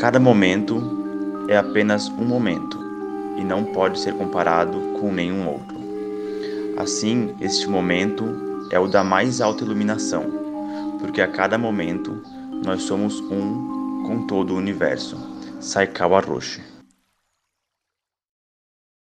Cada momento é apenas um momento e não pode ser comparado com nenhum outro. Assim, este momento é o da mais alta iluminação, porque a cada momento nós somos um com todo o universo. Saikawa Roshi